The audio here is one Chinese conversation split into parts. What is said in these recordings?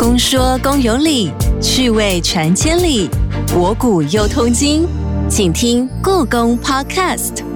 公说公有理，趣味传千里，博古又通今，请听故宫 Podcast。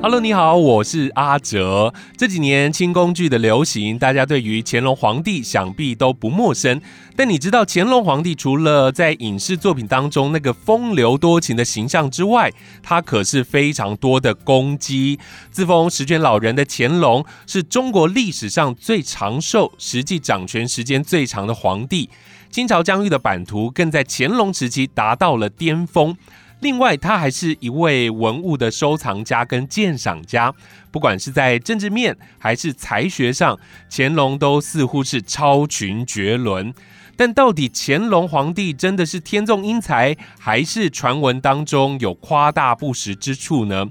Hello，你好，我是阿哲。这几年清宫剧的流行，大家对于乾隆皇帝想必都不陌生。但你知道乾隆皇帝除了在影视作品当中那个风流多情的形象之外，他可是非常多的功绩。自封十全老人的乾隆，是中国历史上最长寿、实际掌权时间最长的皇帝。清朝疆域的版图更在乾隆时期达到了巅峰。另外，他还是一位文物的收藏家跟鉴赏家，不管是在政治面还是才学上，乾隆都似乎是超群绝伦。但到底乾隆皇帝真的是天纵英才，还是传闻当中有夸大不实之处呢？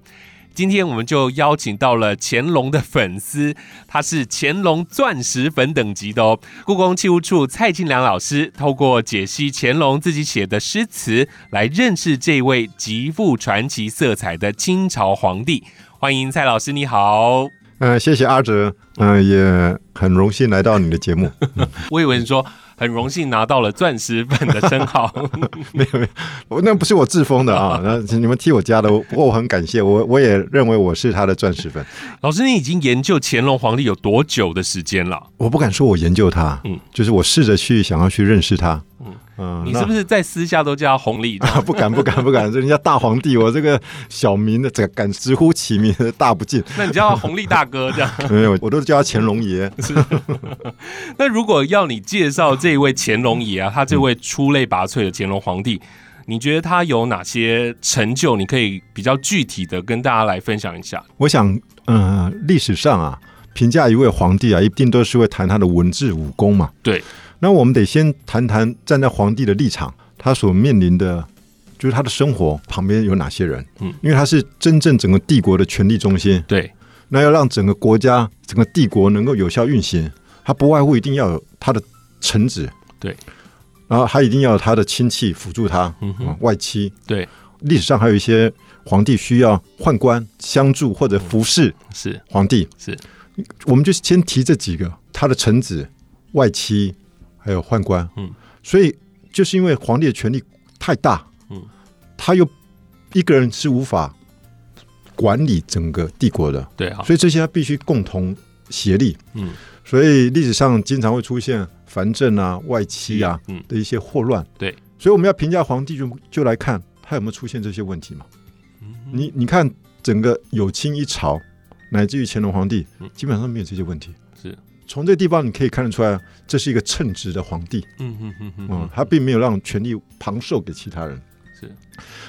今天我们就邀请到了乾隆的粉丝，他是乾隆钻石粉等级的哦。故宫器物处蔡庆良老师透过解析乾隆自己写的诗词，来认识这位极富传奇色彩的清朝皇帝。欢迎蔡老师，你好。嗯、谢谢阿哲，嗯、也很荣幸来到你的节目。我以为你说很荣幸拿到了钻石粉的称号，没 有没有，我那不是我自封的啊，那你们替我加的，不过我很感谢，我我也认为我是他的钻石粉。老师，你已经研究乾隆皇帝有多久的时间了？我不敢说我研究他，嗯嗯，就是我试着去想要去认识他，嗯嗯你是不是在私下都叫他红利？啊，不敢不敢不敢，人家大皇帝，我这个小名的，这个敢直呼其名的大不敬。那你叫他红利大哥这样。没有，我都叫他乾隆爷。那如果要你介绍这一位乾隆爷啊，他这位出类拔萃的乾隆皇帝，你觉得他有哪些成就？你可以比较具体的跟大家来分享一下。我想，嗯、历史上啊，评价一位皇帝啊，一定都是会谈他的文治武功嘛。对。那我们得先谈谈站在皇帝的立场，他所面临的，就是他的生活旁边有哪些人。嗯，因为他是真正整个帝国的权力中心。对，那要让整个国家、整个帝国能够有效运行，他不外乎一定要有他的臣子。对。然后他一定要有他的亲戚辅助他，嗯外戚。对，历史上还有一些皇帝需要宦官相助或者服侍是皇帝，是，我们就先提这几个：他的臣子、外戚，还有宦官。嗯，所以就是因为皇帝的权力太大，嗯，他又一个人是无法管理整个帝国的，对啊，所以这些他必须共同协力。嗯，所以历史上经常会出现藩镇啊、外戚啊嗯，的一些祸乱。对，所以我们要评价皇帝就就来看他有没有出现这些问题嘛。嗯你你看整个有清一朝，乃至于乾隆皇帝嗯，基本上没有这些问题。是，从这个地方你可以看得出来，这是一个称职的皇帝。嗯嗯嗯嗯嗯，他并没有让权力旁授给其他人。是，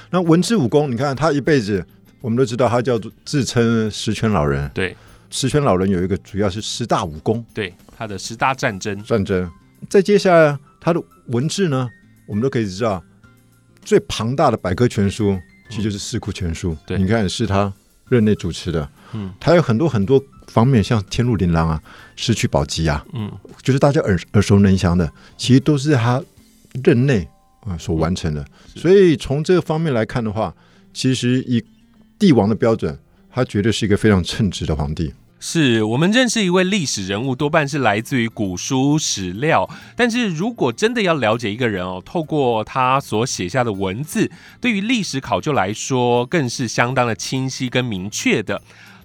那文治武功，你看他一辈子，我们都知道他叫做自称十全老人。对十全老人有一个主要是十大武功对，他的十大战争，战争。再接下来他的文治呢，我们都可以知道，最庞大的百科全书其实就是《四库全书》对你看是他任内主持的。嗯他有很多很多方面，像天禄琳琅啊、失去宝鸡啊，嗯就是大家耳耳熟能详的，其实都是他任内啊、所完成的。是所以从这个方面来看的话，其实以帝王的标准，他绝对是一个非常称职的皇帝。是我们认识一位历史人物，多半是来自于古书史料。但是如果真的要了解一个人哦，透过他所写下的文字，对于历史考究来说，更是相当的清晰跟明确的。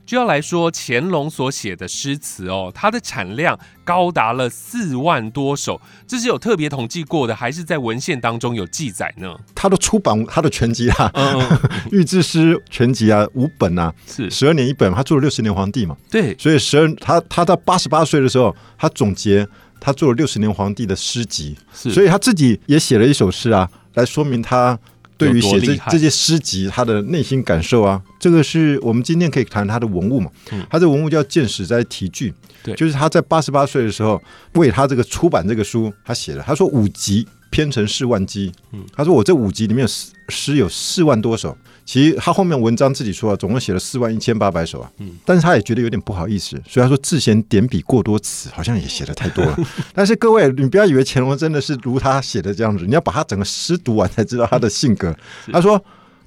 就要来说乾隆所写的诗词哦，它的产量高达了四万多首，这是有特别统计过的，还是在文献当中有记载呢？他的出版他的全集啊，嗯，《御制诗全集》啊，五本啊，是。十二年一本，他做了六十年皇帝嘛，对，所以十二他他到八十八岁的时候，他总结他做了六十年皇帝的诗集，是，所以他自己也写了一首诗啊，来说明他对于写这这些诗集他的内心感受啊。这个是我们今天可以谈他的文物嘛，嗯。他的文物叫《见史斋题句》，对。就是他在八十八岁的时候为他这个出版这个书，他写的，他说五集编成四万集，嗯。他说我这五集里面有诗诗有四万多首。其实他后面文章自己说啊，总共写了四万一千八百首啊，嗯但是他也觉得有点不好意思，所以他说自嫌点笔过多词，好像也写的太多了。但是各位，你不要以为乾隆真的是如他写的这样子，你要把他整个诗读完才知道他的性格。他说：“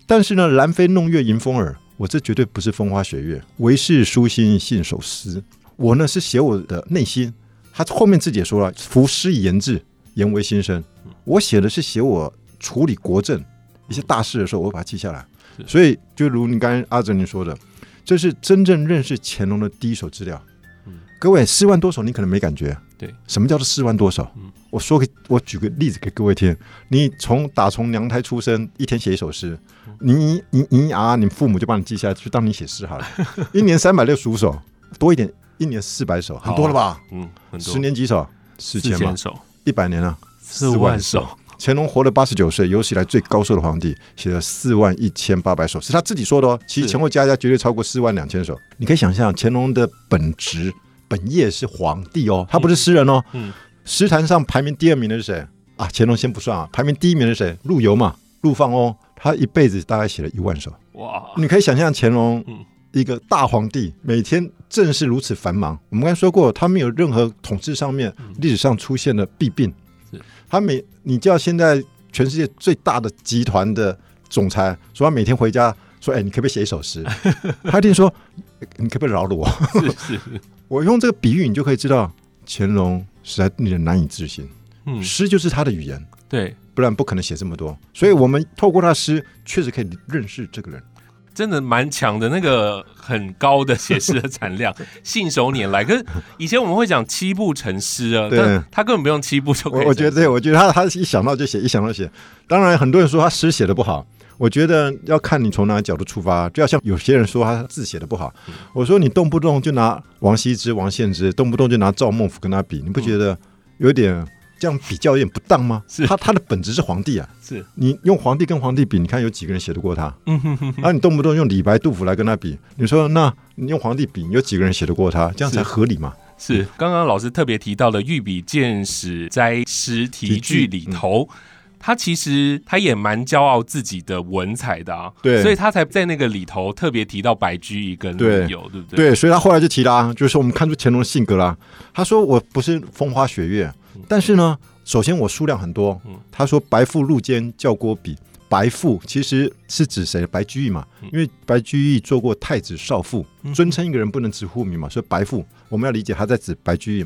但是呢，兰妃弄月迎风耳，我这绝对不是风花雪月，唯是舒心信手诗。我呢是写我的内心。他后面自己也说了，服诗以言志，言为心声。我写的是写我处理国政一些大事的时候，我会把它记下来。是所以，就如你刚才阿哲你说的，这是真正认识乾隆的第一手资料。嗯各位，四万多首你可能没感觉。对，什么叫做四万多首？嗯我说给我举个例子给各位听。你从打从娘胎出生，一天写一首诗，你你你啊，你父母就帮你记下来，就当你写诗好了。一年三百六十五首，多一点，一年四百首，很多了吧？嗯，很多十年几首？四千嘛四千，首，一百年了，四万首，乾隆活了八十九岁，有史以来最高寿的皇帝，写了四万一千八百首，是他自己说的哦。其实前后加加绝对超过四万两千首。你可以想象，乾隆的本职本业是皇帝哦，他不是诗人哦。嗯，诗坛上排名第二名的是谁啊？乾隆先不算啊，排名第一名的是谁？陆游嘛，陆放翁，他一辈子大概写了一万首。哇，你可以想象乾隆嗯一个大皇帝，每天正是如此繁忙。我们刚才说过，他没有任何统治上面历史上出现的弊病是。他每你叫现在全世界最大的集团的总裁说他每天回家说：“哎，你可不可以写一首诗？” 他一定说：“你可不可以饶了我是是，？” 我用这个比喻，你就可以知道乾隆实在令人难以置信。嗯，诗就是他的语言，对，不然不可能写这么多。所以我们透过他的诗，确实可以认识这个人。真的蛮强的，那个很高的写诗的产量，信手拈来。可是以前我们会讲七步成诗啊，对但他根本不用七步就可以成。我我觉得对，我觉得他他一想到就写，一想到就写。当然，很多人说他诗写的不好，我觉得要看你从哪个角度出发。就要像有些人说他字写的不好，我说你动不动就拿王羲之、王献之，动不动就拿赵孟頫跟他比，你不觉得有点这样比较有点不当吗？是他他的本质是皇帝啊，是你用皇帝跟皇帝比，你看有几个人写得过他？嗯哼哼，啊，你动不动用李白、杜甫来跟他比，你说那你用皇帝比，有几个人写得过他？这样才合理嘛？是刚刚老师特别提到的《御笔见史斋诗题句》里头。他其实他也蛮骄傲自己的文采的啊，对所以他才在那个里头特别提到白居易跟陆对游，对不对？对，所以他后来就提啦，就是说我们看出乾隆的性格啦。他说我不是风花雪月，但是呢，首先我数量很多嗯。他说白富入监教郭比，白富其实是指谁？白居易嘛，因为白居易做过太子少傅，尊称一个人不能直呼名嘛，所以白富我们要理解他在指白居易。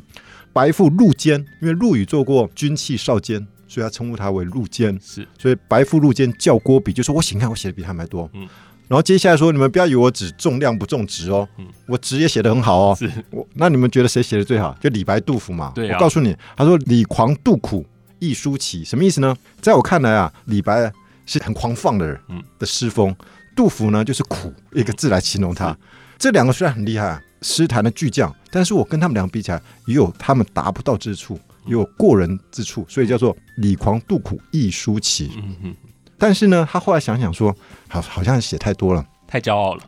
白富入监，因为陆羽做过军器少监，所以他称呼他为入监。是所以白富入监教郭比，就说我写你看我写的比他们还多。嗯然后接下来说，你们不要以为我只重量不重值哦，嗯我质也写得很好哦。是我那你们觉得谁写的最好？就李白、杜甫嘛。对啊我告诉你，他说李狂杜苦，亦舒淇，什么意思呢？在我看来啊，李白是很狂放的人嗯的诗风，杜甫呢就是苦，一个字来形容他。这两个虽然很厉害啊，诗坛的巨匠，但是我跟他们两个比起来，也有他们达不到之处，也有过人之处，所以叫做李狂杜苦，亦舒淇。嗯哼，但是呢，他后来想想说，好，好像写太多了。太骄傲了，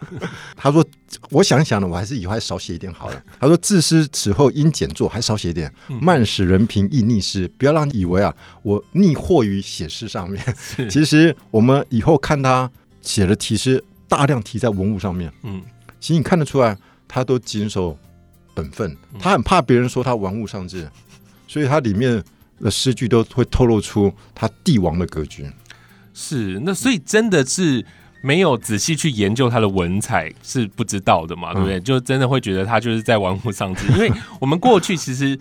他说：“我想想呢，我还是以后还少写一点好了。”他说：“自私此后应减作，还少写一点，慢使人平易逆诗。不要让你以为啊，我逆惑于写诗上面。其实我们以后看他写的题诗，大量题在文物上面。嗯，其实你看得出来，他都谨守本分，他很怕别人说他玩物丧志，所以他里面的诗句都会透露出他帝王的格局。是那所以真的是没有仔细去研究他的文采是不知道的嘛，对不对？就真的会觉得他就是在玩物丧志，因为我们过去其实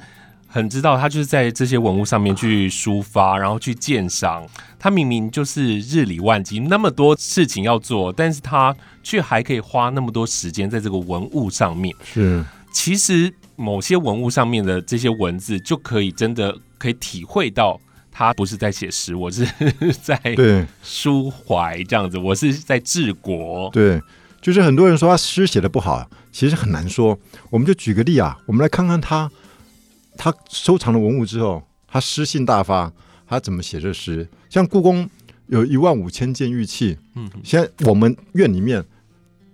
很知道他就是在这些文物上面去抒发，然后去鉴赏。他明明就是日理万机，那么多事情要做，但是他却还可以花那么多时间在这个文物上面。是，其实某些文物上面的这些文字，就可以真的可以体会到。他不是在写诗，我是 在对。抒怀这样子，我是在治国。对，就是很多人说他诗写的不好，其实很难说。我们就举个例啊，我们来看看他，他收藏了文物之后，他诗性大发，他怎么写这诗？像故宫有一万五千件玉器，嗯，现在我们院里面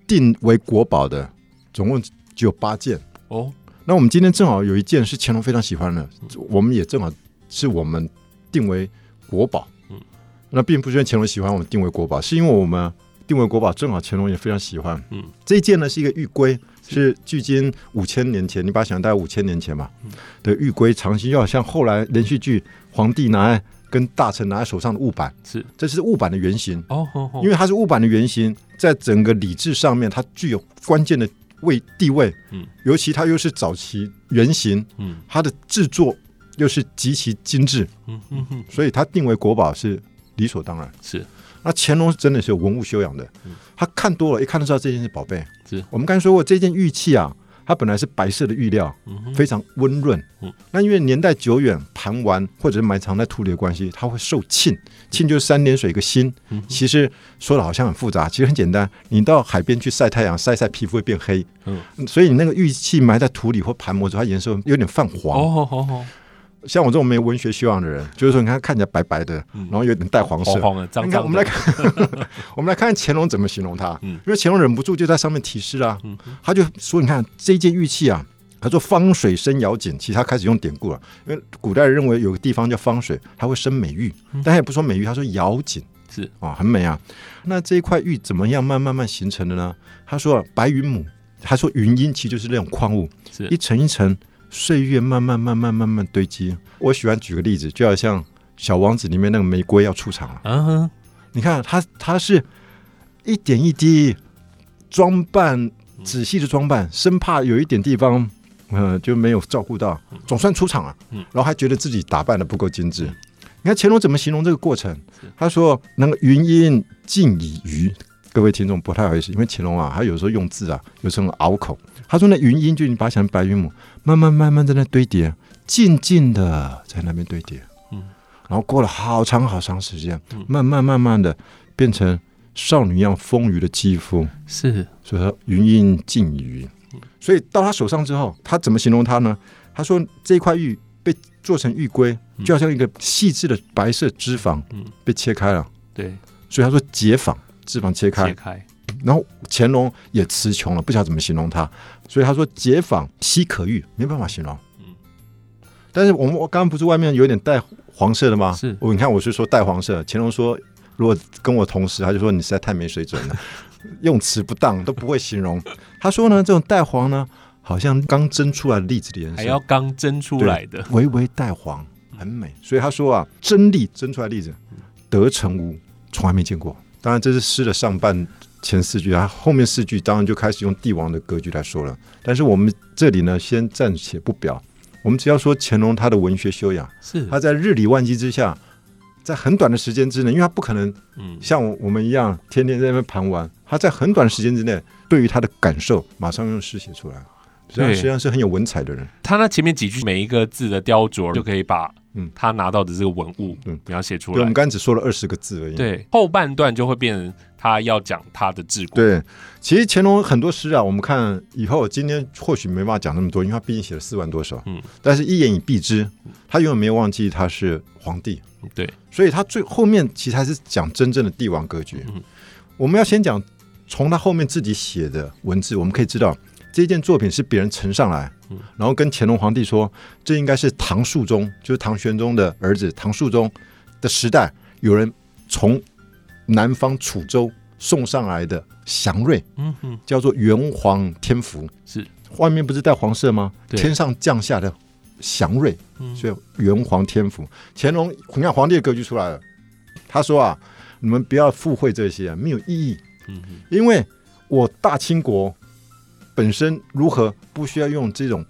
定为国宝的，总共只有八件。哦，那我们今天正好有一件是乾隆非常喜欢的，我们也正好是我们定为国宝。嗯，那并不是因为乾隆喜欢我们定为国宝，是因为我们定为国宝正好乾隆也非常喜欢。嗯，这一件呢是一个玉龟，是距今五千年前，你把它想大概五千年前吧的玉龟，长期要像后来连续剧皇帝拿来跟大臣拿在手上的物板，是这是物板的原型。哦，因为它是物板的原型，在整个礼制上面，它具有关键的位地位。嗯，尤其它又是早期原型，嗯它的制作又是极其精致，嗯嗯嗯，所以它定为国宝是理所当然。是那乾隆真的是有文物修养的，他看多了，一看就知道这件是宝贝。是我们刚才说过，这件玉器啊，它本来是白色的玉料，非常温润。嗯那因为年代久远，盘玩或者是埋藏在土里的关系，它会受沁。沁就是三点水一个心。其实说的好像很复杂，其实很简单。你到海边去晒太阳，晒晒皮肤会变黑。嗯，所以你那个玉器埋在土里或盘磨之后，它颜色有点泛黄。哦哦哦，像我这种没有文学修养的人，就是说你看看起来白白的，然后有点带黄色。黄。黄的，脏你看，脏我们来，看，我们来看 看乾隆怎么形容它。嗯。因为乾隆忍不住就在上面提示啦，他就说：“你看这件玉器啊，他说方水生瑶锦，其实他开始用典故了，因为古代人认为有个地方叫方水，它会生美玉，但他也不说美玉，他说瑶锦。是。啊，很美啊。那这一块玉怎么样慢慢慢形成的呢？他说、啊、白云母，他说云英其实就是那种矿物，是。一层一层，岁月慢慢慢慢慢慢堆积。我喜欢举个例子，就好像《小王子》里面那个玫瑰要出场了。嗯哼，你看它，它是一点一滴装扮，仔细的装扮，生怕有一点地方，呃，就没有照顾到，总算出场了。嗯然后还觉得自己打扮的不够精致。你看乾隆怎么形容这个过程？他说：“那个云阴尽已余。”各位听众不太好意思，因为乾隆啊，他有时候用字啊，有时候拗口。他说：“那云阴就你把它想成白云母，慢慢慢慢在那堆叠，静静的在那边堆叠。”嗯。然后过了好长好长时间，慢慢慢慢的变成少女一样丰腴的肌肤，是。所以说云阴尽已余。所以到他手上之后，他怎么形容它呢？他说这块玉被做成玉龟，就好像一个细致的白色脂肪嗯。被切开了，对，所以他说解仿，脂肪切开。切。开，然后乾隆也词穷了，不晓得怎么形容他，所以他说解仿稀可遇，没办法形容。嗯但是我们我刚刚不是外面有点带黄色的吗？是我你看我是说带黄色，乾隆说如果跟我同时，他就说你实在太没水准了，用词不当都不会形容。他说呢，这种带黄呢，好像刚蒸出来的栗子的颜色，还要刚蒸出来的，微微带黄，很美。所以他说啊，真栗蒸出来的栗子，得成无，从来没见过。当然，这是诗的上半前四句，啊，后面四句当然就开始用帝王的格局来说了。但是我们这里呢，先暂且不表，我们只要说乾隆他的文学修养，是他在日理万机之下，在很短的时间之内，因为他不可能嗯像我们一样天天在那边盘玩，他在很短的时间之内，对于他的感受，马上用诗写出来。实际上，对实际上是很有文采的人。他那前面几句每一个字的雕琢就可以把嗯他拿到的这个文物嗯描写出来，我们。刚才只说了二十个字而已。对，后半段就会变成他要讲他的治国。对，其实乾隆很多诗啊，我们看以后今天或许没办法讲那么多，因为他毕竟写了四万多首。嗯，但是一言以蔽之，他永远没有忘记他是皇帝，对，所以他最后面其实还是讲真正的帝王格局。嗯我们要先讲从他后面自己写的文字，我们可以知道这件作品是别人呈上来，嗯然后跟乾隆皇帝说，这应该是唐肃宗，就是唐玄宗的儿子唐肃宗的时代，有人从南方楚州送上来的祥瑞，嗯哼，叫做元皇天福，是。外面不是带黄色吗？对。天上降下的祥瑞，嗯。所以元皇天福。乾隆，你看皇帝的格局出来了，他说啊，你们不要附会这些、啊，没有意义，嗯哼，因为我大清国本身如何不需要用这种。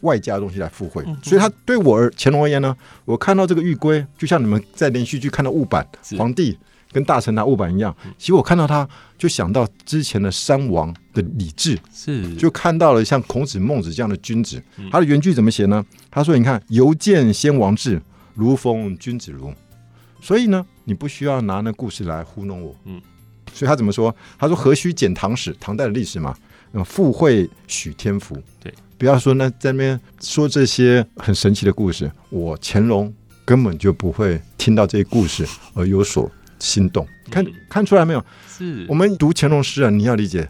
外加的东西来附会嗯，所以他对我而乾隆而言呢，我看到这个玉龟，就像你们在连续剧看到雾板皇帝跟大臣拿雾板一样，其实我看到他就想到之前的三王的礼制，是就看到了像孔子、孟子这样的君子嗯。他的原句怎么写呢？他说：“你看，犹见先王志，如逢君子如。”所以呢，你不需要拿那故事来糊弄我。嗯，所以他怎么说？他说：“何须简唐史，唐代的历史嘛，嗯，富会许天福。”对，不要说那在那边说这些很神奇的故事，我乾隆根本就不会听到这些故事而有所心动。看嗯看出来没有？是我们读乾隆诗啊，你要理解，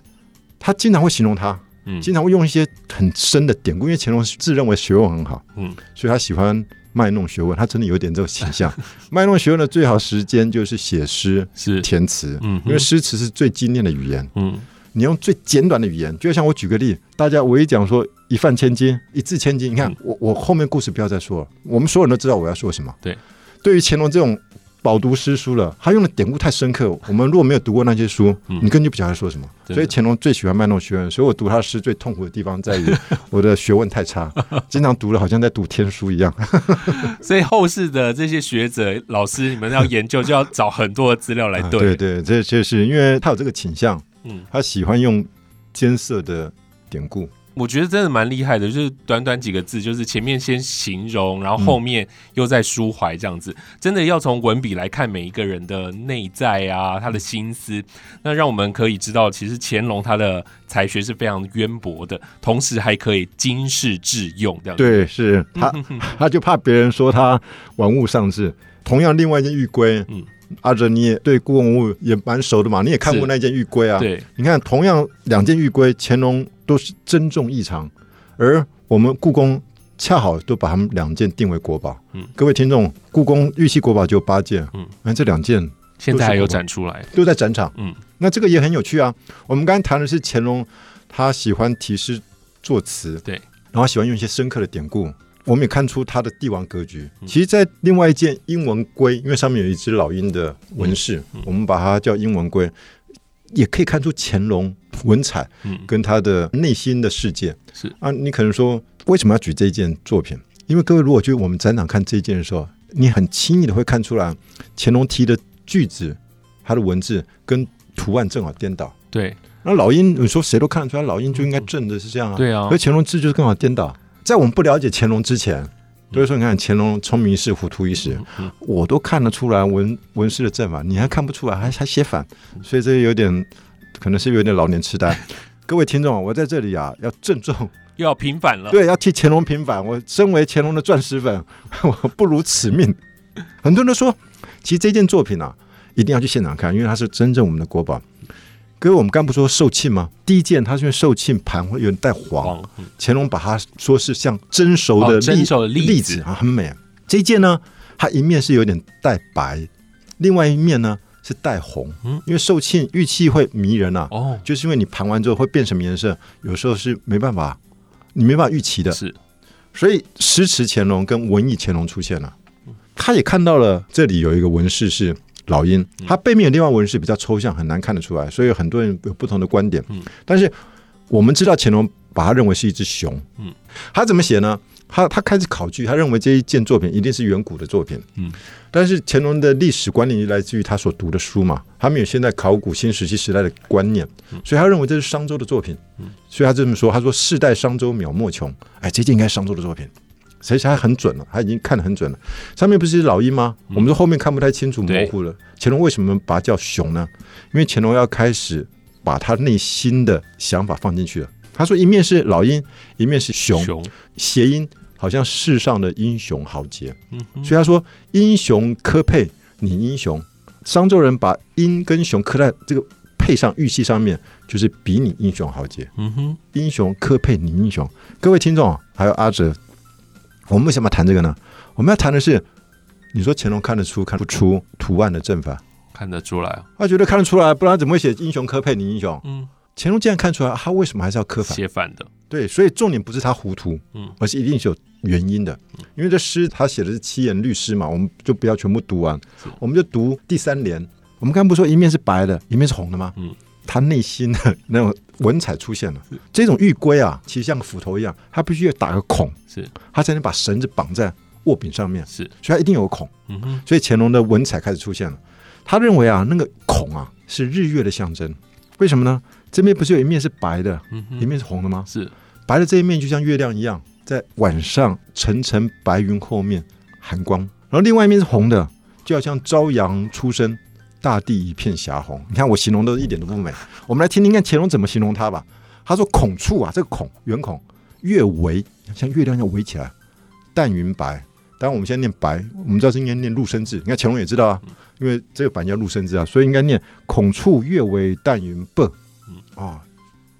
他经常会形容他。嗯经常会用一些很深的典故，因为乾隆自认为学问很好，嗯所以他喜欢卖弄学问，他真的有点这种倾向。卖弄学问的最好时间就是写诗、是填词，嗯因为诗词是最精炼的语言，嗯你用最简短的语言，就像我举个例，大家我一讲说一饭千金，一字千金，你看嗯我我后面故事不要再说了，我们所有人都知道我要说什么。对，对于乾隆这种饱读诗书了，他用的典故太深刻。我们如果没有读过那些书，嗯你根本就不晓得他说什么。所以乾隆最喜欢卖弄学问，所以我读他的诗最痛苦的地方在于我的学问太差，经常读了好像在读天书一样。所以后世的这些学者、老师，你们要研究就要找很多的资料来啊对。对对，这这是因为他有这个倾向，嗯，他喜欢用艰涩的典故。我觉得真的蛮厉害的，就是短短几个字，就是前面先形容，然后后面又在抒怀这样子，真的要从文笔来看每一个人的内在啊，他的心思，那让我们可以知道，其实乾隆他的才学是非常渊博的，同时还可以经世致用这样子。对，是他，他就怕别人说他玩物丧志。同样，另外一件玉圭，嗯阿哲你也对故宫文物也蛮熟的嘛，你也看过那件玉圭啊。对，你看，同样两件玉圭，乾隆都是珍重异常，而我们故宫恰好都把他们两件定为国宝。嗯各位听众，故宫玉器国宝就有八件，嗯那这两件现在还有展出来。都在展场。嗯，那这个也很有趣啊。我们刚才谈的是乾隆，他喜欢题诗作词，对，然后喜欢用一些深刻的典故。我们也看出他的帝王格局。嗯其实，在另外一件英文龟，因为上面有一只老鹰的纹饰，嗯我们把它叫英文龟，也可以看出乾隆文采嗯，跟他的内心的世界。是啊，你可能说为什么要举这件作品？因为各位如果去我们展览看这一件的时候，你很轻易的会看出来，乾隆题的句子，他的文字跟图案正好颠倒。对那老鹰，你说谁都看得出来，老鹰就应该正的是这样啊。对啊可是乾隆字就是刚好颠倒。在我们不了解乾隆之前，所以说你看乾隆聪明一世，糊涂一时，嗯我都看得出来文文诗的正反，你还看不出来，还还写反，所以这有点可能是有点老年痴呆。各位听众，我在这里啊，要郑重又要平反了。对，要替乾隆平反。我身为乾隆的钻石粉，我不如此命。很多人都说，其实这件作品啊，一定要去现场看，因为它是真正我们的国宝。各位，我们刚不说寿庆吗？第一件它是因为寿庆盘会有点带黄，乾隆把它说是像蒸熟的哦栗蒸熟的栗子栗子啊，很美。这一件呢，它一面是有点带白，另外一面呢是带红。嗯因为寿庆玉器会迷人啊，哦，就是因为你盘完之后会变什么颜色，有时候是没办法，你没办法预期的。是所以诗词乾隆跟文艺乾隆出现了。他也看到了这里有一个纹饰是老鹰，它背面有另外纹饰比较抽象，很难看得出来，所以很多人有不同的观点。嗯但是我们知道乾隆把它认为是一只熊。嗯他怎么写呢？他他开始考据，他认为这一件作品一定是远古的作品。嗯，但是乾隆的历史观念就来自于他所读的书嘛，他没有现在考古新石器时代的观念，所以他认为这是商周的作品。嗯所以他这么说，他说世代商周渺莫穷。哎，这件应该是商周的作品。所以他很准了，他已经看得很准了。上面不是老鹰吗？我们说后面看不太清楚，模糊了。乾隆为什么把它叫熊呢？因为乾隆要开始把他内心的想法放进去了。他说一面是老鹰，一面是熊，熊，谐音好像世上的英雄豪杰。嗯，所以他说英雄科配你英雄，商周人把鹰跟熊刻在这个配上玉器上面，就是比你英雄豪杰。嗯哼，英雄科配你英雄。各位听众，还有阿哲，我们为什么要谈这个呢？我们要谈的是，你说乾隆看得出看不出图案的正法？看得出来啊，他觉得看得出来，不然怎么会写英雄科配你英雄？嗯，乾隆既然看出来，他为什么还是要刻反？写反的，对，所以重点不是他糊涂，嗯而是一定是有原因的。因为这诗他写的是七言律诗嘛，我们就不要全部读完，我们就读第三联。我们刚刚不是说一面是白的，一面是红的吗？嗯，他内心的那种文采出现了。这种玉龟啊，其实像个斧头一样，它必须要打个孔，是它才能把绳子绑在握柄上面，是，所以它一定有孔。嗯哼，所以乾隆的文采开始出现了。他认为啊，那个孔啊是日月的象征。为什么呢？这边不是有一面是白的，嗯哼，一面是红的吗？是白的这一面就像月亮一样，在晚上层层白云后面含光，然后另外一面是红的，就好像朝阳初升，大地一片霞红。你看我形容的一点都不美，我们来听听看乾隆怎么形容它吧。他说孔处啊，这个孔圆孔月围，像月亮一样围起来，淡云白。当然我们现在念白，我们知道是应该念入声字。你看乾隆也知道啊，因为这个版叫入声字啊，所以应该念孔处月围淡云薄啊，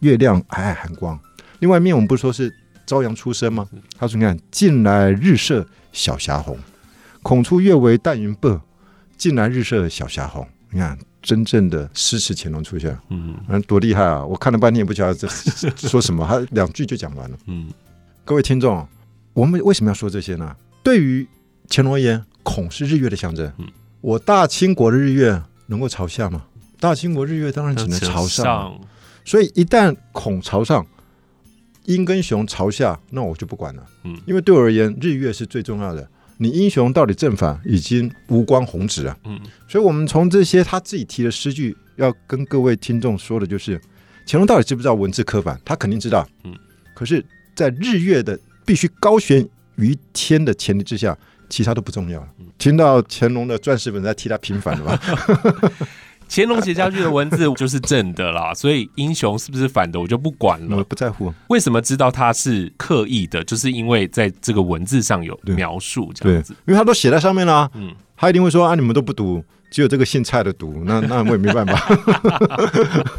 月亮皑皑寒光。另外一面我们不是说是朝阳初升吗？他说：“你看，近来日射小霞红，孔处月围淡云白，近来日射小霞红。你看，真正的诗词乾隆出现，嗯嗯，多厉害啊！我看了半天也不晓得这 说什么，他两句就讲完了。嗯各位听众，我们为什么要说这些呢？对于乾隆而言，孔是日月的象征嗯。我大清国的日月能够朝下吗？大清国日月当然只能朝上，所以一旦孔朝上，鹰跟熊朝下，那我就不管了。嗯因为对我而言，日月是最重要的。你英雄到底正反已经无关宏旨啊。嗯所以我们从这些他自己提的诗句，要跟各位听众说的就是，乾隆到底知不知道文字刻板？他肯定知道。嗯，可是，在日月的必须高悬于天的前提之下，其他都不重要了。听到乾隆的钻石本在替他平反了吧？乾隆写下去的文字 就是正的啦，所以英雄是不是反的我就不管了我了。不在乎。为什么知道他是刻意的？就是因为在这个文字上有描述这样子。，因为他都写在上面了、嗯，他一定会说啊，你们都不读，只有这个姓蔡的读，那 那我也没办法。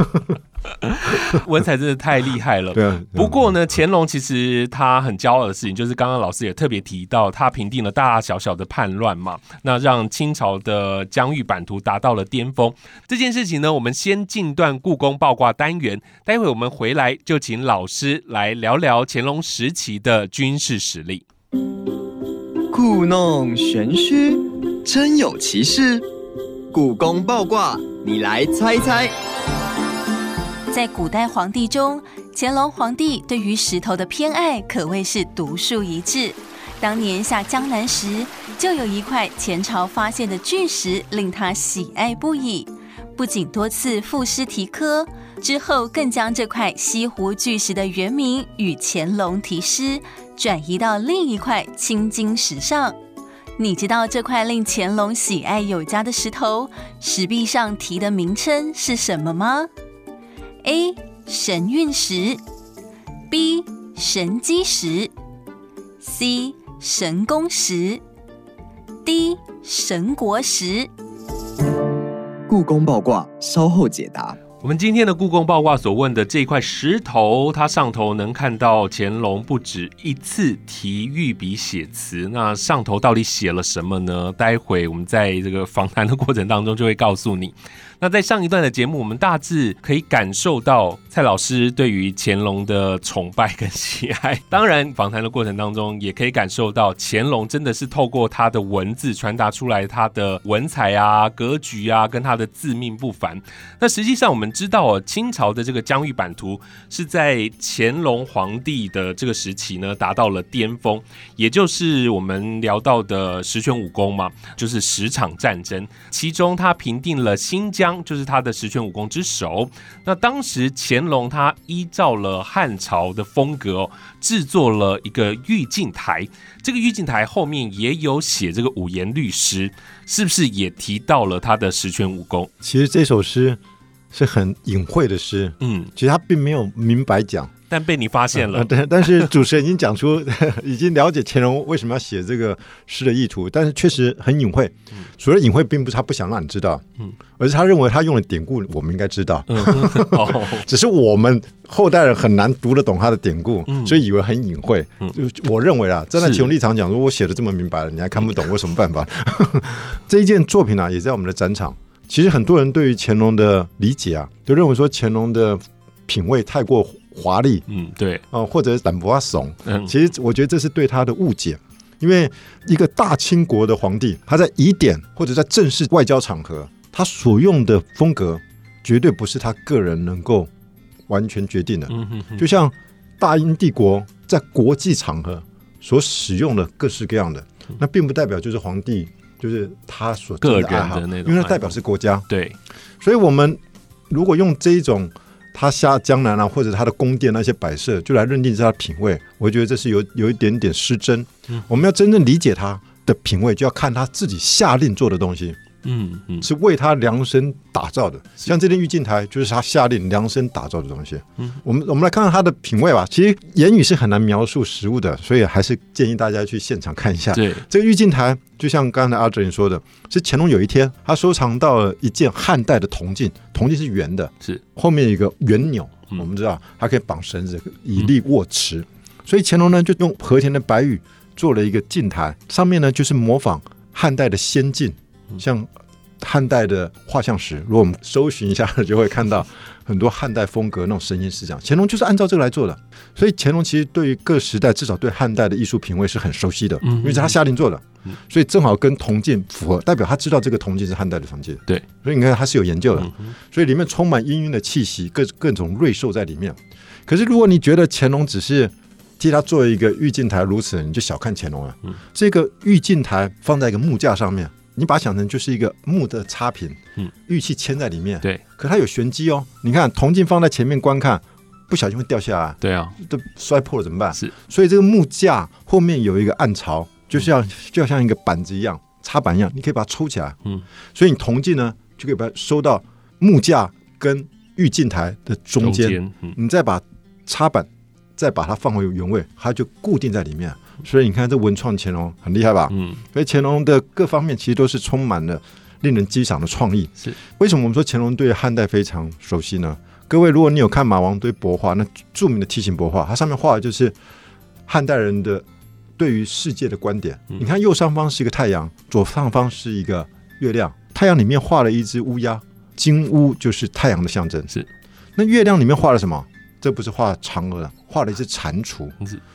文采真的太厉害了。对啊，不过呢，乾隆其实他很骄傲的事情，就是刚刚老师也特别提到，他平定了大大小小的叛乱嘛，那让清朝的疆域版图达到了巅峰。这件事情呢，我们先进段故宫爆卦单元，待会我们回来就请老师来聊聊乾隆时期的军事实力。故弄玄虚，真有其事。故宫爆卦，你来猜猜。在古代皇帝中，乾隆皇帝对于石头的偏爱可谓是独树一帜。当年下江南时，就有一块前朝发现的巨石令他喜爱不已，不仅多次赋诗题刻，之后更将这块西湖巨石的原名与乾隆题诗转移到另一块青金石上。你知道这块令乾隆喜爱有加的石头石壁上题的名称是什么吗？A. 神韵石，B. 神机石，C. 神功石，D. 神国石。故宫爆卦，稍后解答。我们今天的故宫八卦所问的这块石头，它上头能看到乾隆不止一次提御笔写词，那上头到底写了什么呢？待会我们在这个访谈的过程当中就会告诉你。那在上一段的节目，我们大致可以感受到蔡老师对于乾隆的崇拜跟喜爱。当然，访谈的过程当中，也可以感受到乾隆真的是透过他的文字传达出来他的文采啊、格局啊，跟他的自命不凡。那实际上我们知道，清朝的这个疆域版图是在乾隆皇帝的这个时期呢达到了巅峰，也就是我们聊到的十全武功嘛，就是十场战争，其中他平定了新疆，就是他的十全武功之首。那当时乾隆他依照了汉朝的风格，制作了一个御镜台，这个御镜台后面也有写这个五言律诗，是不是也提到了他的十全武功？其实这首诗是很隐晦的诗，嗯，其实他并没有明白讲。但被你发现了呃，但但是主持人已经讲出，已经了解乾隆为什么要写这个诗的意图，但是确实很隐晦。所谓隐晦，并不是他不想让你知道，嗯而是他认为他用的典故我们应该知道，嗯，哦，只是我们后代人很难读得懂他的典故，嗯所以以为很隐晦。嗯就我认为啊，站在是乾隆立场讲，如果我写的这么明白了，你还看不懂，我有什么办法？这一件作品啊，也在我们的展场。其实很多人对于乾隆的理解啊，都认为说乾隆的品味太过华丽嗯，对，啊、或者胆薄怂。嗯，其实我觉得这是对他的误解，因为一个大清国的皇帝，他在仪典或者在正式外交场合，他所用的风格绝对不是他个人能够完全决定的。嗯哼哼，就像大英帝国在国际场合所使用的各式各样的，那并不代表就是皇帝就是他所真个人的那种因为他代表是国家。对，所以我们如果用这一种他下江南啊，或者他的宫殿那些摆设，就来认定是他的品味，我觉得这是有有一点点失真。嗯我们要真正理解他的品味，就要看他自己下令做的东西嗯嗯，是为他量身打造的。像这件玉镜台，就是他下令量身打造的东西。嗯我们我们来看看他的品味吧。其实言语是很难描述实物的，所以还是建议大家去现场看一下。对，这个玉镜台，就像刚才阿哲你说的，是乾隆有一天他收藏到了一件汉代的铜镜，铜镜是圆的，是后面有一个圆钮，嗯我们知道它可以绑绳子，以利握持。所以乾隆呢就用和田的白玉做了一个镜台，上面呢就是模仿汉代的仙镜，嗯像汉代的画像石。如果我们搜寻一下，就会看到很多汉代风格那种神仙思想。乾隆就是按照这个来做的。所以乾隆其实对于各时代，至少对汉代的艺术品味是很熟悉的，嗯因为是他下令做的。嗯所以正好跟铜镜符合，代表他知道这个铜镜是汉代的铜镜。对，所以你看他是有研究的，所以里面充满氤氲的气息，各各种瑞兽在里面。可是如果你觉得乾隆只是替他做一个玉镜台如此，你就小看乾隆了。嗯这个玉镜台放在一个木架上面，你把它想成就是一个木的插瓶，嗯，玉器嵌在里面。对可它有玄机哦。你看铜镜放在前面观看，不小心会掉下来，对啊，都摔破了怎么办？是，所以这个木架后面有一个暗槽，就是要就要像一个板子一样，插板一样，你可以把它抽起来。嗯，所以你铜镜呢就可以把它收到木架跟玉镜台的中间，嗯你再把插板再把它放回原位，它就固定在里面。所以你看这文创乾隆很厉害吧？嗯，所以乾隆的各方面其实都是充满了令人激赏的创意。是为什么我们说乾隆对汉代非常熟悉呢？各位，如果你有看马王堆帛画，那著名的梯形帛画，它上面画的就是汉代人的对于世界的观点。嗯你看右上方是一个太阳，左上方是一个月亮，太阳里面画了一只乌鸦，金乌就是太阳的象征。是，那月亮里面画了什么？这不是画嫦娥的，画了一只蟾蜍。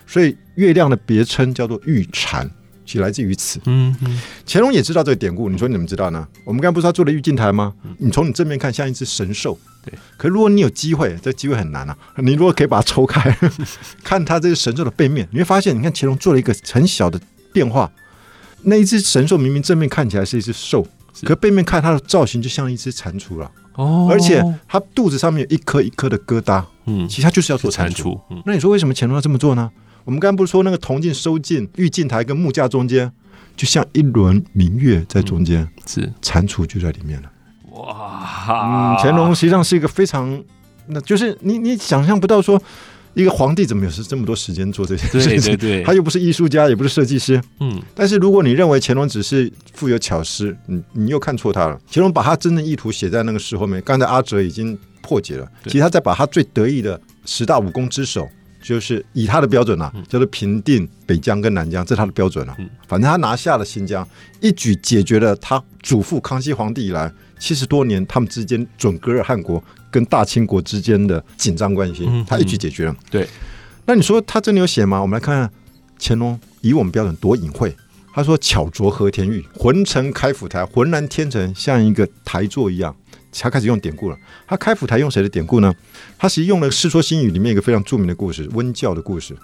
所以月亮的别称叫做玉蟾，其实来自于此。嗯嗯乾隆也知道这个典故，你说你怎么知道呢？我们刚才不是他做了玉镜台吗？你从你正面看像一只神兽，对。可如果你有机会，这机会很难啊。你如果可以把它抽开，看它这个神兽的背面，你会发现，你看乾隆做了一个很小的变化。那一只神兽明明正面看起来是一只兽，是可背面看它的造型就像一只蟾蜍了，哦，而且它肚子上面有一颗一颗的疙瘩，嗯其实它就是要做蟾蜍。嗯那你说为什么乾隆要这么做呢？我们刚刚不是说那个铜镜收进玉镜台跟木架中间，就像一轮明月在中间，是蟾蜍就在里面了。哇嗯，，乾隆实际上是一个非常，那就是你你想象不到说，一个皇帝怎么有时这么多时间做这些事情？对对，他又不是艺术家，也不是设计师。嗯但是如果你认为乾隆只是富有巧思，你你又看错他了。乾隆把他真正意图写在那个诗后面，刚才阿哲已经破解了。其实他在把他最得意的十大武功之首，就是以他的标准啊，叫做平定北疆跟南疆，这是他的标准啊。嗯反正他拿下了新疆，一举解决了他祖父康熙皇帝以来七十多年他们之间准噶尔汗国跟大清国之间的紧张关系嗯，他一举解决了。对，那你说他真的有写吗？我们来看看乾隆以我们标准多隐晦。他说：“巧琢和田玉，浑成开府台，浑然天成，像一个台座一样。”他开始用典故了。他开府台用谁的典故呢？他其实用了《世说新语》里面一个非常著名的故事——温教的故事。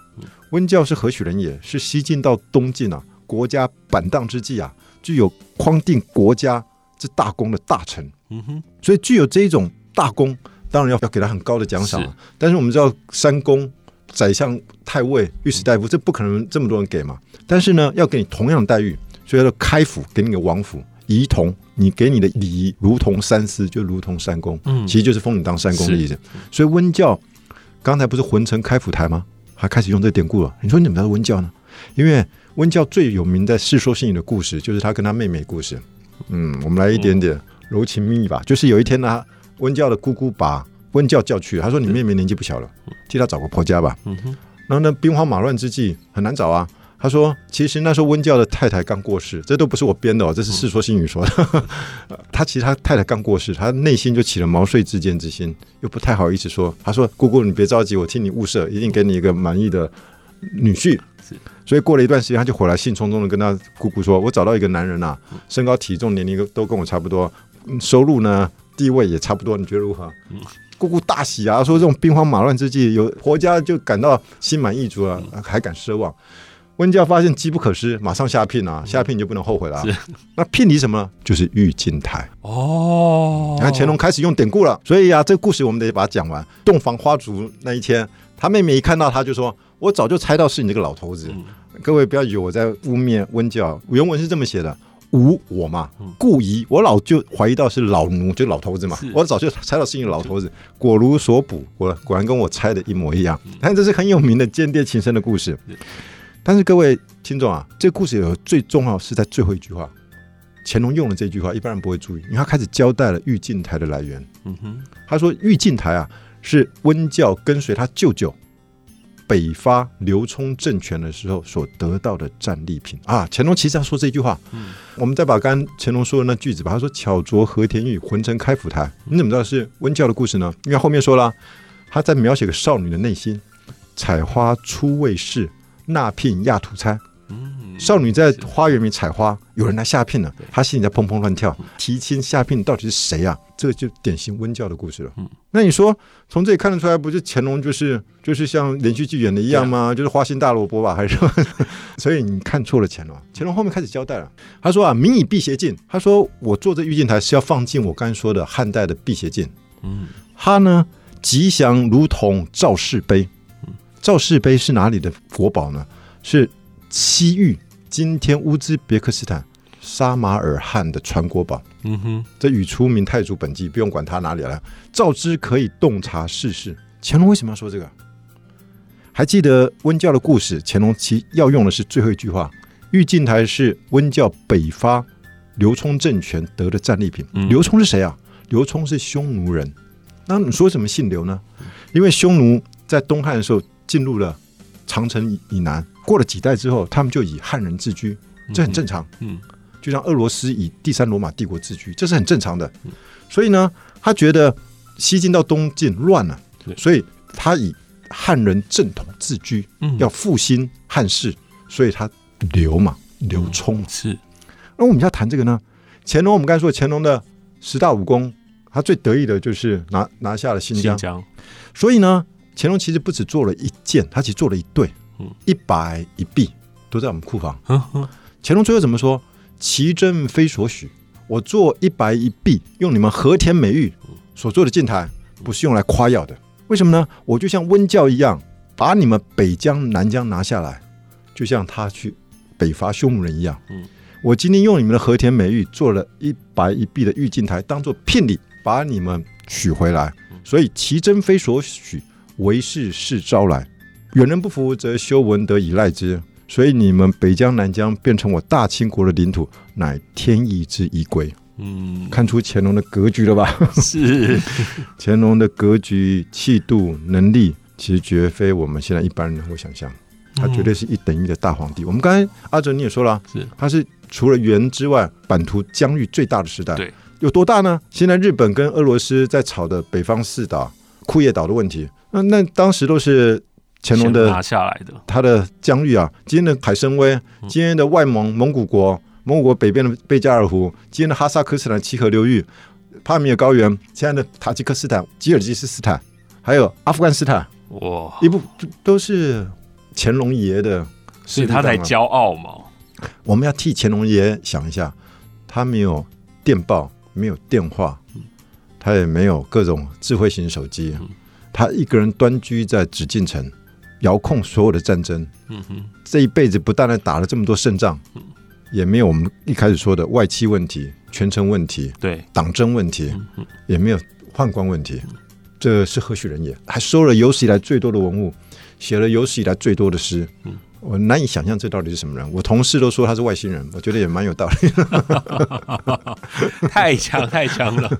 温教是何许人也？是西晋到东晋啊，国家板荡之际啊，具有匡定国家之大功的大臣。嗯哼，所以具有这一种大功，当然要要给他很高的奖赏。但是我们知道三公、宰相、太尉、御史大夫，这不可能这么多人给嘛。但是呢，要给你同样的待遇，所以要开府，给你个王府。仪同，你给你的礼仪如同三司，就如同三公，嗯其实就是封你当三公的意思。所以温教刚才不是浑成开府台吗？还开始用这典故了。你说你怎么知道温教呢？因为温教最有名的《世说新语》的故事，就是他跟他妹妹故事。嗯，我们来一点点柔情蜜意吧。就是有一天呢，温教的姑姑把温教叫去，他说：“你妹妹年纪不小了，替她找个婆家吧。”嗯哼，然后呢，兵荒马乱之际很难找啊。他说：“其实那时候温教的太太刚过世，这都不是我编的哦，这是《世说新语》说的。他其实他太太刚过世，他内心就起了毛遂自荐之心，又不太好意思说。他说：‘姑姑，你别着急，我替你物色，一定给你一个满意的女婿。’所以过了一段时间，他就回来，兴冲冲的跟他姑姑说：‘我找到一个男人啊，身高体重年龄都跟我差不多，嗯收入呢地位也差不多，你觉得如何？’姑姑大喜啊，说这种兵荒马乱之际，有婆家就感到心满意足了，还敢奢望。温教发现机不可失，马上下聘啊，下聘你就不能后悔了那聘礼什么呢？就是玉镜台。哦，你看乾隆开始用典故了，所以啊，这个故事我们得把它讲完。洞房花烛那一天，他妹妹一看到他就说：“我早就猜到是你这个老头子。嗯各位不要以为我在污蔑温教，原文是这么写的。无我嘛，故疑我老就怀疑到是老奴，就老头子嘛。我早就猜到是你老头子，果如所卜，果果然跟我猜的一模一样。但这是很有名的间谍情深的故事。但是各位听众啊，这个故事有最重要是在最后一句话，乾隆用了这句话，一般人不会注意，因为他开始交代了玉镜台的来源。嗯哼，他说玉镜台啊是温教跟随他舅舅北伐刘冲政权的时候所得到的战利品啊。乾隆其实要说这句话，我们再把刚刚乾隆说的那句子吧，他说巧琢和田玉，浑成开府台。你怎么知道是温教的故事呢？因为后面说了，他在描写个少女的内心，采花出未试，纳聘亚土差。嗯，少女在花园里采花，有人来下聘了，她心里在砰砰乱跳。提亲下聘到底是谁啊？这个就典型温教的故事了。嗯那你说从这里看得出来，不是乾隆就是就是像连续剧演的一样吗？就是花心大萝卜吧，还是什么？所以你看错了乾隆。乾隆后面开始交代了，他说啊，民以辟邪镜。他说我做这御镜台是要放进我刚才说的汉代的辟邪镜。嗯他呢吉祥如同赵氏碑。赵氏碑是哪里的国宝呢？是西域今天乌兹别克斯坦沙马尔罕的传国宝。嗯哼，这语出明太祖本纪，不用管它哪里来了。赵之可以洞察世事。乾隆为什么要说这个？还记得温教的故事？乾隆其要用的是最后一句话：“玉镜台是温教北伐刘聪政权得的战利品。嗯刘聪是谁啊？刘聪是匈奴人。那你说什么姓刘呢？因为匈奴在东汉的时候进入了长城以以南，过了几代之后，他们就以汉人自居，这很正常。嗯。就像俄罗斯以第三罗马帝国自居，这是很正常的。所以呢，他觉得西晋到东晋乱了，所以他以汉人正统自居，嗯。要复兴汉室，所以他刘嘛，刘聪。是。那我们要谈这个呢，乾隆我们刚才说乾隆的十大武功，他最得意的就是拿拿下了新疆。新，疆，所以呢，乾隆其实不止做了一件，他其实做了一对嗯，一百一币都在我们库房。乾隆最后怎么说？奇珍非所许，我做一白一碧，用你们和田美玉所做的镜台，不是用来夸耀的。为什么呢？我就像温教一样，把你们北疆、南疆拿下来，就像他去北伐匈奴人一样。嗯我今天用你们的和田美玉做了一白一碧的玉镜台，当做聘礼，把你们娶回来。所以奇珍非所许，为是是招来。远人不服，则修文德以赖之。所以你们北疆、南疆变成我大清国的领土，乃天意之一归。嗯，看出乾隆的格局了吧？是 乾隆的格局、气度、能力，其实绝非我们现在一般人能够想象。他绝对是一等一的大皇帝。我们刚才阿哲你也说了啊，是他是除了元之外，版图疆域最大的时代。对，有多大呢？现在日本跟俄罗斯在吵的北方四岛、库页岛的问题，那那当时都是乾隆的拿下来的，他的疆域啊，今天的海参崴，今天的外蒙蒙古国，蒙古国北边的贝加尔湖，今天的哈萨克斯坦齐河流域，帕米尔高原，现在的塔吉克斯坦、吉尔吉斯斯坦，还有阿富汗斯坦，哇，一部都都是乾隆爷的势所以他才骄傲嘛，我们要替乾隆爷想一下，他没有电报，没有电话，他也没有各种智慧型手机，他一个人端居在紫禁城，遥控所有的战争。嗯哼，这一辈子不但打了这么多胜仗，也没有我们一开始说的外戚问题、权臣问题、对，党争问题，嗯，也没有宦官问题。这是何许人也？还收了有史以来最多的文物，写了有史以来最多的诗。嗯我难以想象这到底是什么人。我同事都说他是外星人，我觉得也蛮有道理。太强太强了。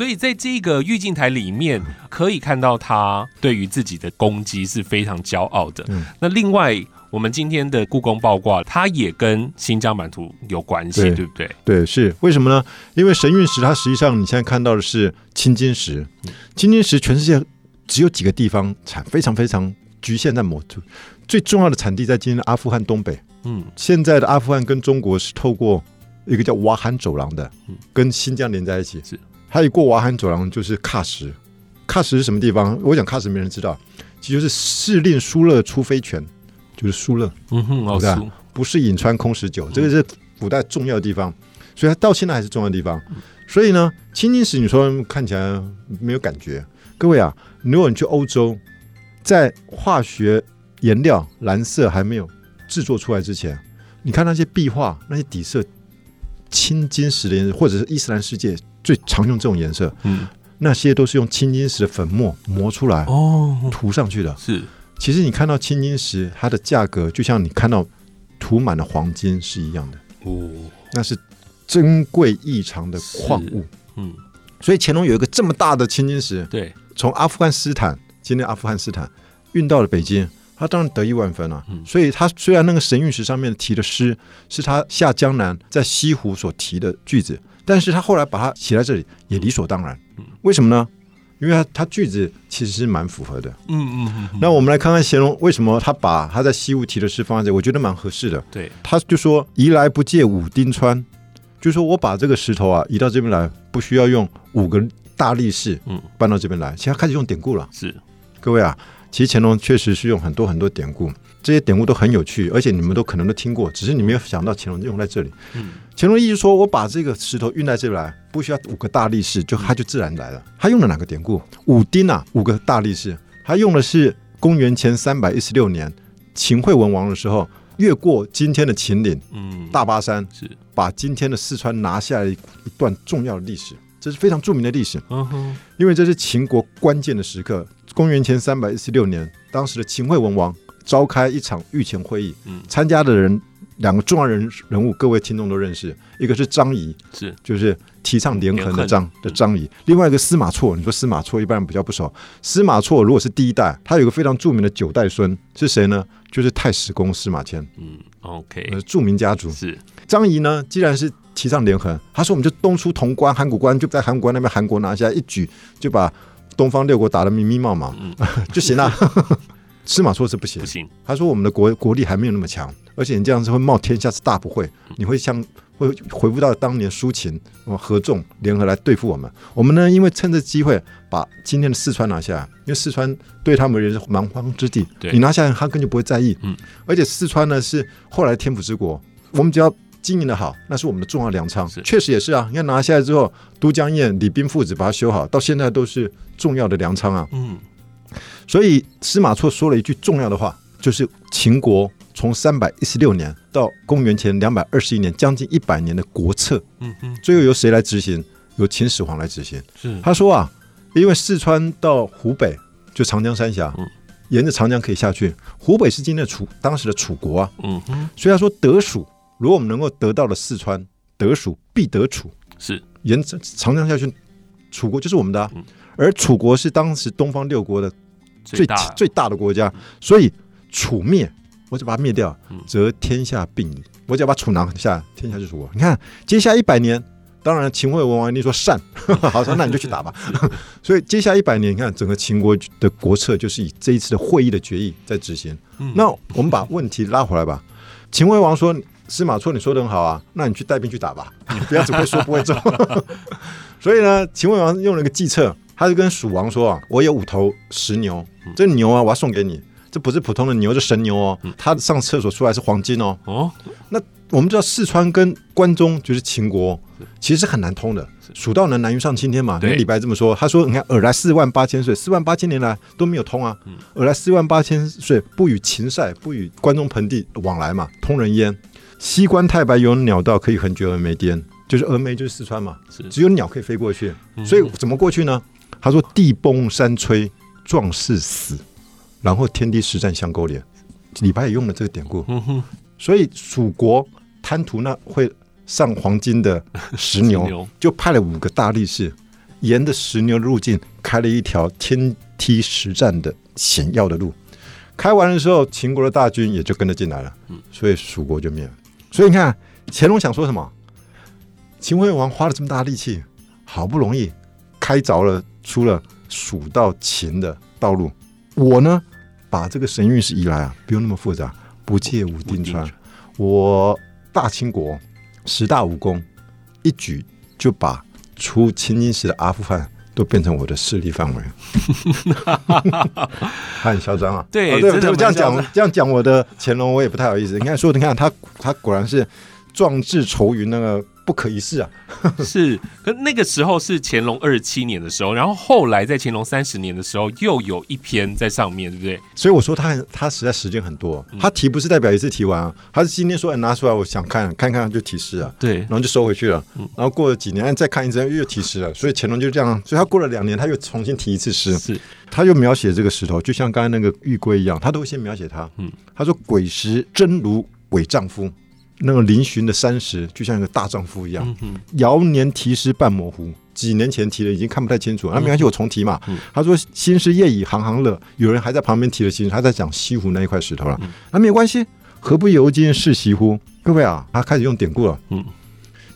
所以在这个玉镜台里面，可以看到他对于自己的攻击是非常骄傲的。嗯那另外，我们今天的故宫爆卦，它也跟新疆版图有关系，对对不对？对，是为什么呢？因为神韵石它实际上你现在看到的是青金石，青金石全世界只有几个地方产，非常非常局限在某处。最重要的产地在今天的阿富汗东北。嗯，现在的阿富汗跟中国是透过一个叫瓦罕走廊的嗯，跟新疆连在一起。是，还有过瓦罕走廊就是喀什，喀什是什么地方？我讲喀什没人知道，其实就是士令苏勒出飞泉，就是苏勒。嗯哼，老我看苏，不是颍川空十九，这个是古代重要的地方，所以它到现在还是重要的地方。所以呢，青金石你说看起来没有感觉，各位啊，如果你去欧洲，在化学颜料蓝色还没有制作出来之前，你看那些壁画那些底色，青金石的颜色，或者是伊斯兰世界最常用这种颜色，嗯，那些都是用青金石的粉末磨出来哦，涂上去的。是，其实你看到青金石，它的价格就像你看到涂满了黄金是一样的，哦，那是珍贵异常的矿物。嗯，所以乾隆有一个这么大的青金石，对，从阿富汗斯坦，今天阿富汗斯坦运到了北京，他当然得意万分了、嗯所以他虽然那个神韵石上面提的诗是他下江南在西湖所提的句子，但是他后来把它写在这里也理所当然。为什么呢？因为他他句子其实是蛮符合的。嗯嗯嗯嗯，那我们来看看乾隆为什么他把他在西湖提的诗放在这里，我觉得蛮合适的。对，他就说移来不借五丁川，就说我把这个石头啊移到这边来，不需要用五个大力士嗯搬到这边来，现在开始用典故了。是，各位啊，其实乾隆确实是用很多很多典故，这些典故都很有趣，而且你们都可能都听过，只是你没有想到乾隆用在这里。嗯乾隆意思说我把这个石头运在这里来，不需要五个大力士，就它就自然来了。他用了哪个典故？五丁啊，五个大力士，他用的是公元前三百一十六年秦惠文王的时候，越过今天的秦岭嗯，大巴山，是，把今天的四川拿下来一一段重要的历史，这是非常著名的历史。因为这是秦国关键的时刻。公元前三百一十六年，当时的秦惠文王召开一场御前会议，嗯。参加的人两个重要人人物，各位听众都认识，一个是张仪，是，就是提倡连横的张的张仪，另外一个司马错，你说司马错一般人比较不熟，司马错如果是第一代，他有一个非常著名的九代孙是谁呢？就是太史公司马迁，嗯，OK，呃，著名家族。是，张仪呢，既然是提倡连横，他说我们就东出潼关、函谷关，就在函谷关那边韩国拿下，一举就把东方六国打得密密麻麻，嗯 就行了。司马错是不行不，行，他说我们的国国力还没有那么强，而且你这样子会冒天下之大不讳，你会像会回复到当年苏秦呃合纵联合来对付我们。我们呢，因为趁这机会把今天的四川拿下来，因为四川对他们而言是蛮荒之地，对你拿下来他根本就不会在意。嗯，而且四川呢是后来天府之国，我们只要经营的好，那是我们的重要粮仓。确实也是啊，你看拿下来之后，都江堰、李冰父子把它修好，到现在都是重要的粮仓啊。嗯，所以司马错说了一句重要的话，就是秦国从三百一十六年到公元前两百二十一年，将近一百年的国策，嗯嗯，最后由谁来执行？由秦始皇来执行。是，他说啊，因为四川到湖北就长江三峡嗯，沿着长江可以下去，湖北是今天的楚当时的楚国啊，嗯哼，所以他说得蜀，如果我们能够得到了四川，得蜀必得楚，是，沿着长江下去，楚国就是我们的、啊嗯，而楚国是当时东方六国的最大，最大的国家，所以楚灭，我就把它灭掉嗯，则天下并矣。我只要把楚拿下，天下就是我。你看，接下来一百年，当然秦惠文王一定说善，好说那你就去打吧。所以接下来一百年，你看整个秦国的国策就是以这一次的会议的决议在执行。嗯那我们把问题拉回来吧。秦惠王说：“司马错，你说的很好啊，那你去带兵去打吧，你不要只会说不会做。”所以呢，秦惠王用了一个计策，他就跟蜀王说：“啊，我有五头石牛，这牛啊，我要送给你。这不是普通的牛，是神牛哦。它上厕所出来是黄金哦。哦，那我们知道四川跟关中就是秦国，其实是很难通的。蜀道难，难于上青天嘛。李白这么说，他说：“你看，尔来四万八千岁，四万八千年来都没有通啊。嗯尔来四万八千岁，不与秦塞，不与关中盆地往来嘛，通人烟。西关太白有鸟道，可以横绝峨眉巅。就是峨眉就是四川嘛，只有鸟可以飞过去。嗯所以怎么过去呢？他说：地崩山摧，壮士死，然后天地实战相勾连。李白也用了这个典故。所以蜀国贪图那会上黄金的石牛，牛就派了五个大力士，沿着石牛的路径开了一条天梯实战的险要的路。开完的时候，秦国的大军也就跟着进来了，所以蜀国就灭了。所以你看，乾隆想说什么？秦惠王花了这么大力气，好不容易开凿了出了蜀到秦的道路，我呢把这个神谕是移来啊，不用那么复杂，不借武丁川，我大清国十大武功一举就把出青金石的阿富汗都变成我的势力范围，他很嚣张啊！对哦对，这样讲这样讲我的乾隆，我也不太好意思。你看说，你看他他果然是壮志愁云，那个不可一世啊！是，可那个时候是乾隆二十七年的时候，然后后来在乾隆三十年的时候又有一篇在上面，对不对？所以我说他很他实在时间很多，他提不是代表一次提完啊，他是今天说哎拿出来，我想看看看就提示啊，对，然后就收回去了，然后过了几年哎再看一次又提示了，所以乾隆就这样，所以他过了两年他又重新提一次诗，是，他又描写这个石头，就像刚才那个玉龟一样，他都会先描写它。嗯，他说鬼石真如鬼丈夫，那个嶙峋的山石就像一个大丈夫一样。嗯哼，遥年题诗半模糊，几年前提的已经看不太清楚，那、没关系，我重提嘛。嗯他说新诗夜已行行乐，有人还在旁边提了新诗，他在讲西湖那一块石头了，嗯那、没有关系，何不游今是西湖？各位啊，他开始用典故了。嗯，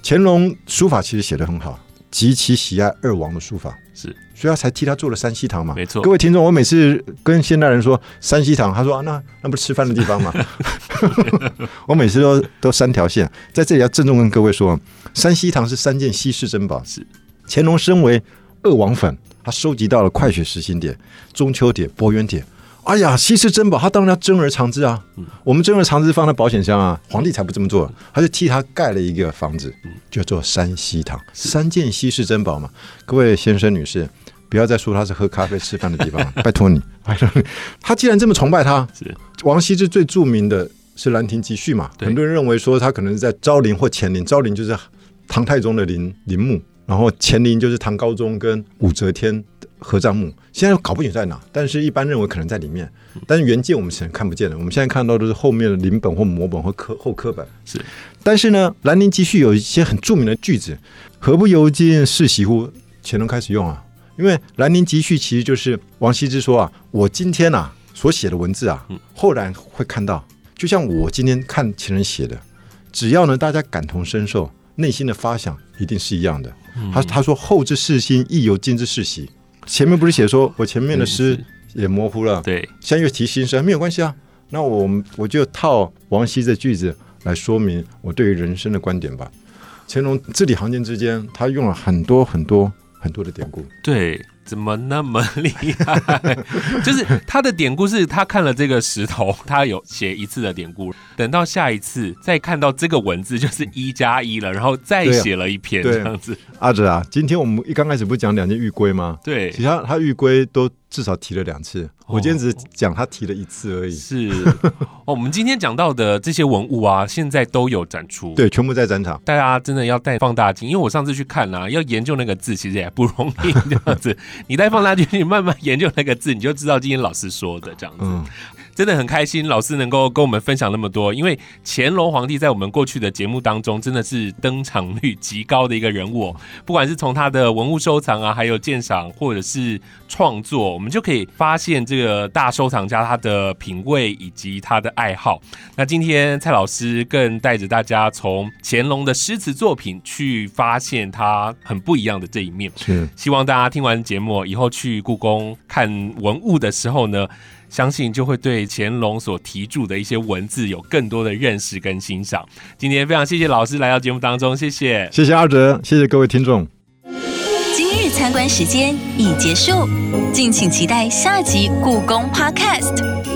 乾隆书法其实写的很好。极其喜爱二王的书法，是，所以他才替他做了山西堂嘛。没错各位听众，我每次跟现代人说山西堂，他说啊，那那不是吃饭的地方吗？我每次都都三条线，在这里要郑重跟各位说，山西堂是三件稀世珍宝。是乾隆身为二王粉，他收集到了快雪时晴帖、中秋帖、伯远点。哎呀，稀世珍宝，他当然要珍而藏之啊！我们珍而藏之放在保险箱啊，皇帝才不这么做，他就替他盖了一个房子，叫做山西堂，三件稀世珍宝嘛。各位先生女士，不要再说他是喝咖啡吃饭的地方了，拜托你，拜托你。他既然这么崇拜他，是王羲之最著名的是《兰亭集序》嘛，很多人认为说他可能是在昭陵或乾陵，昭陵就是唐太宗的陵陵墓，然后乾陵就是唐高宗跟武则天的合葬墓，现在搞不清在哪，但是一般认为可能在里面，但是原件我们是看不见的，我们现在看到都是后面的临本或摹本或刻后刻本。是，但是呢，《兰陵集序》有一些很著名的句子，“何不由今世袭乎？”乾隆开始用啊，因为《兰陵集序》其实就是王羲之说啊，我今天啊所写的文字啊，后来会看到，就像我今天看前人写的，只要呢大家感同身受，内心的发想一定是一样的。他他说后之世心亦由今之世袭，前面不是写说我前面的诗也模糊了，对，现在又提新生，没有关系啊。那我我就套王羲的句子来说明我对于人生的观点吧。乾隆字里行间之间，他用了很多很多很多的典故。对，怎么那么厉害？就是他的典故是他看了这个石头，他有写一次的典故，等到下一次再看到这个文字，就是一加一了，然后再写了一篇这样子。阿哲啊，今天我们一刚开始不是讲两件玉龟吗？对其，他他玉龟都至少提了两次，我今天只是讲他提了一次而已。是哦。我们今天讲到的这些文物啊，现在都有展出。。对，全部在展场。大家真的要带放大镜，因为我上次去看啦、要研究那个字其实也不容易。这样子，你带放大镜，你慢慢研究那个字，你就知道今天老师说的这样子。嗯，真的很开心，老师能够跟我们分享那么多。因为乾隆皇帝在我们过去的节目当中，真的是登场率极高的一个人物、哦。不管是从他的文物收藏啊，还有鉴赏或者是创作，我们就可以发现这个大收藏家他的品味以及他的爱好。那今天蔡老师更带着大家从乾隆的诗词作品去发现他很不一样的这一面。是希望大家听完节目以后去故宫看文物的时候呢，相信就会对乾隆所题注的一些文字有更多的认识跟欣赏。今天非常谢谢老师来到节目当中，谢谢。谢谢阿哲，谢谢各位听众。今日参观时间已结束，敬请期待下集故宫 Podcast。